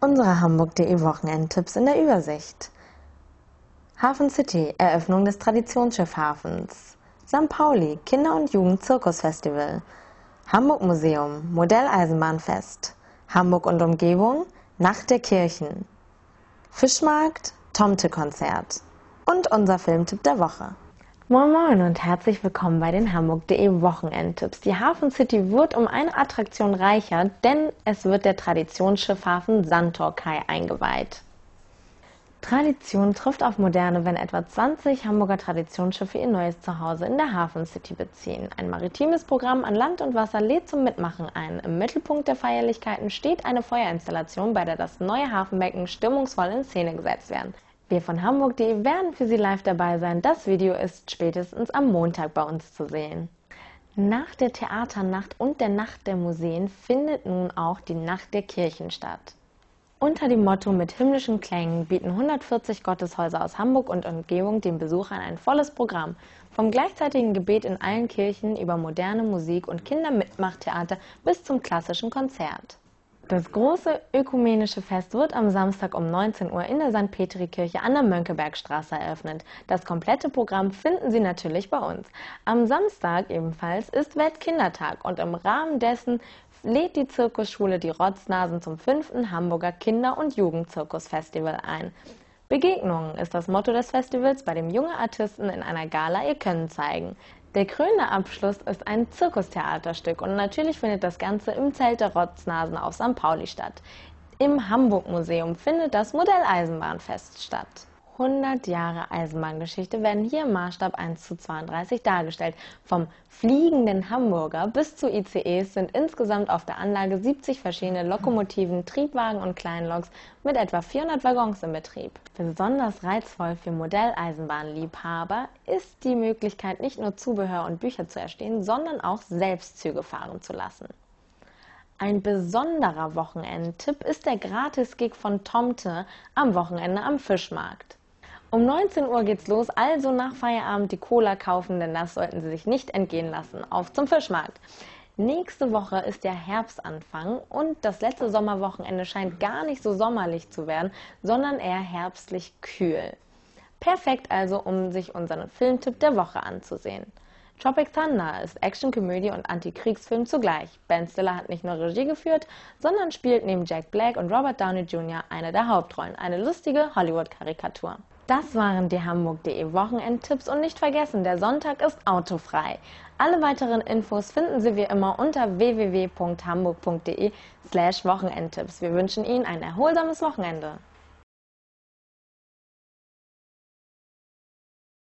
Unsere Hamburg.de Wochenendtipps in der Übersicht. Hafen City, Eröffnung des Traditionsschiffhafens. St. Pauli, Kinder- und Jugend-Zirkusfestival. Hamburg Museum, Modelleisenbahnfest. Hamburg und Umgebung, Nacht der Kirchen. Fischmarkt, Tomte-Konzert. Und unser Filmtipp der Woche. Moin Moin und herzlich willkommen bei den Hamburg.de Wochenendtipps. Die Hafen City wird um eine Attraktion reicher, denn es wird der Traditionsschiffhafen Santorkai eingeweiht. Tradition trifft auf Moderne, wenn etwa 20 Hamburger Traditionsschiffe ihr neues Zuhause in der Hafen City beziehen. Ein maritimes Programm an Land und Wasser lädt zum Mitmachen ein. Im Mittelpunkt der Feierlichkeiten steht eine Feuerinstallation, bei der das neue Hafenbecken stimmungsvoll in Szene gesetzt werden. Wir von Hamburg.de werden für Sie live dabei sein. Das Video ist spätestens am Montag bei uns zu sehen. Nach der Theaternacht und der Nacht der Museen findet nun auch die Nacht der Kirchen statt. Unter dem Motto mit himmlischen Klängen bieten 140 Gotteshäuser aus Hamburg und Umgebung den Besuchern ein volles Programm. Vom gleichzeitigen Gebet in allen Kirchen über moderne Musik und Kindermitmachtheater bis zum klassischen Konzert. Das große ökumenische Fest wird am Samstag um 19 Uhr in der St. Petri-Kirche an der Mönckebergstraße eröffnet. Das komplette Programm finden Sie natürlich bei uns. Am Samstag ebenfalls ist Weltkindertag und im Rahmen dessen lädt die Zirkusschule die Rotznasen zum fünften Hamburger Kinder- und Jugendzirkusfestival ein. Begegnungen ist das Motto des Festivals, bei dem junge Artisten in einer Gala ihr Können zeigen. Der krönende Abschluss ist ein Zirkustheaterstück und natürlich findet das Ganze im Zelt der Rotznasen auf St. Pauli statt. Im Hamburg Museum findet das Modelleisenbahnfest statt. 100 Jahre Eisenbahngeschichte werden hier im Maßstab 1 zu 32 dargestellt. Vom fliegenden Hamburger bis zu ICEs sind insgesamt auf der Anlage 70 verschiedene Lokomotiven, Triebwagen und Kleinloks mit etwa 400 Waggons im Betrieb. Besonders reizvoll für Modelleisenbahnliebhaber ist die Möglichkeit, nicht nur Zubehör und Bücher zu erstehen, sondern auch selbst Züge fahren zu lassen. Ein besonderer Wochenendtipp ist der Gratis-Gig von Tomte am Wochenende am Fischmarkt. Um 19 Uhr geht's los, also nach Feierabend die Cola kaufen, denn das sollten Sie sich nicht entgehen lassen. Auf zum Fischmarkt. Nächste Woche ist der Herbstanfang und das letzte Sommerwochenende scheint gar nicht so sommerlich zu werden, sondern eher herbstlich kühl. Perfekt also, um sich unseren Filmtipp der Woche anzusehen. Tropic Thunder ist Actionkomödie und Antikriegsfilm zugleich. Ben Stiller hat nicht nur Regie geführt, sondern spielt neben Jack Black und Robert Downey Jr. eine der Hauptrollen. Eine lustige Hollywood-Karikatur. Das waren die Hamburg.de Wochenendtipps und nicht vergessen, der Sonntag ist autofrei. Alle weiteren Infos finden Sie wie immer unter www.hamburg.de slash Wochenendtipps. Wir wünschen Ihnen ein erholsames Wochenende.